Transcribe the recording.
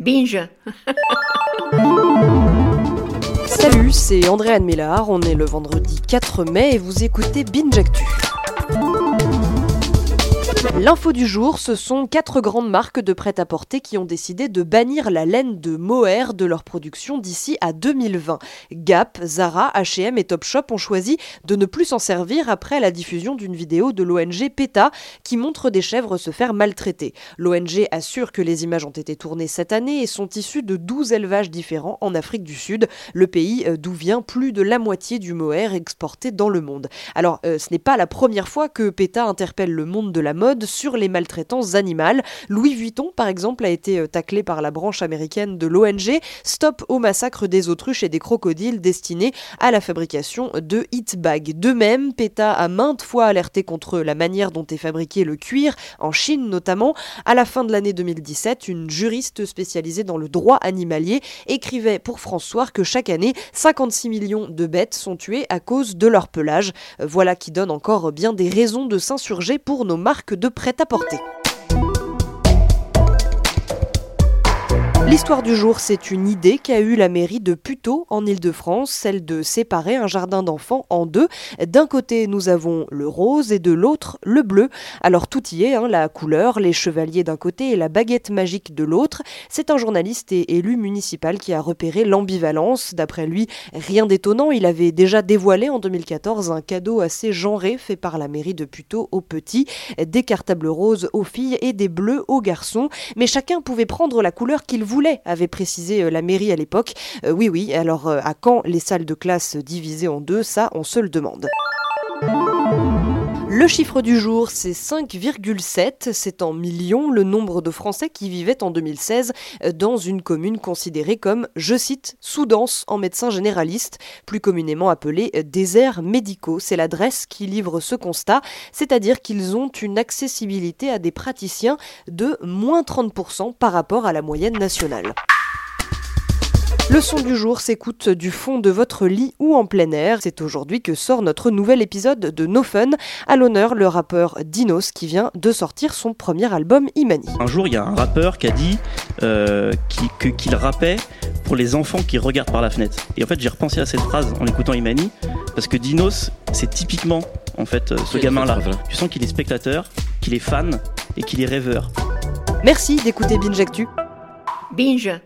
Binge. Salut, c'est André Anne Millard, on est le vendredi 4 mai et vous écoutez Binge Actu. L'info du jour, ce sont quatre grandes marques de prêt-à-porter qui ont décidé de bannir la laine de mohair de leur production d'ici à 2020. Gap, Zara, H&M et Topshop ont choisi de ne plus s'en servir après la diffusion d'une vidéo de l'ONG PETA qui montre des chèvres se faire maltraiter. L'ONG assure que les images ont été tournées cette année et sont issues de 12 élevages différents en Afrique du Sud, le pays euh, d'où vient plus de la moitié du mohair exporté dans le monde. Alors, euh, ce n'est pas la première fois que PETA interpelle le monde de la mode sur les maltraitances animales. Louis Vuitton, par exemple, a été euh, taclé par la branche américaine de l'ONG Stop au massacre des autruches et des crocodiles destinés à la fabrication de hit bags. De même, PETA a maintes fois alerté contre la manière dont est fabriqué le cuir, en Chine notamment. À la fin de l'année 2017, une juriste spécialisée dans le droit animalier écrivait pour François que chaque année, 56 millions de bêtes sont tuées à cause de leur pelage. Voilà qui donne encore bien des raisons de s'insurger pour nos marques de prêt-à-porter. L'histoire du jour, c'est une idée qu'a eue la mairie de Puteaux en Ile-de-France, celle de séparer un jardin d'enfants en deux. D'un côté, nous avons le rose et de l'autre, le bleu. Alors tout y est, hein, la couleur, les chevaliers d'un côté et la baguette magique de l'autre. C'est un journaliste et élu municipal qui a repéré l'ambivalence. D'après lui, rien d'étonnant, il avait déjà dévoilé en 2014 un cadeau assez genré fait par la mairie de Puteaux aux petits, des cartables roses aux filles et des bleus aux garçons. Mais chacun pouvait prendre la couleur qu'il voulait avait précisé euh, la mairie à l'époque. Euh, oui, oui, alors euh, à quand les salles de classe divisées en deux? Ça, on se le demande. Le chiffre du jour, c'est 5,7. C'est en millions le nombre de Français qui vivaient en 2016 dans une commune considérée comme, je cite, sous-dense en médecin généraliste, plus communément appelée déserts médicaux. C'est l'adresse qui livre ce constat, c'est-à-dire qu'ils ont une accessibilité à des praticiens de moins 30% par rapport à la moyenne nationale. Le son du jour s'écoute du fond de votre lit ou en plein air. C'est aujourd'hui que sort notre nouvel épisode de No Fun. À l'honneur, le rappeur Dinos qui vient de sortir son premier album Imani. Un jour, il y a un rappeur qui a dit euh, qu'il rappait pour les enfants qui regardent par la fenêtre. Et en fait, j'ai repensé à cette phrase en écoutant Imani parce que Dinos, c'est typiquement en fait euh, ce gamin-là. Tu sens qu'il est spectateur, qu'il est fan et qu'il est rêveur. Merci d'écouter Binge Actu. Binge.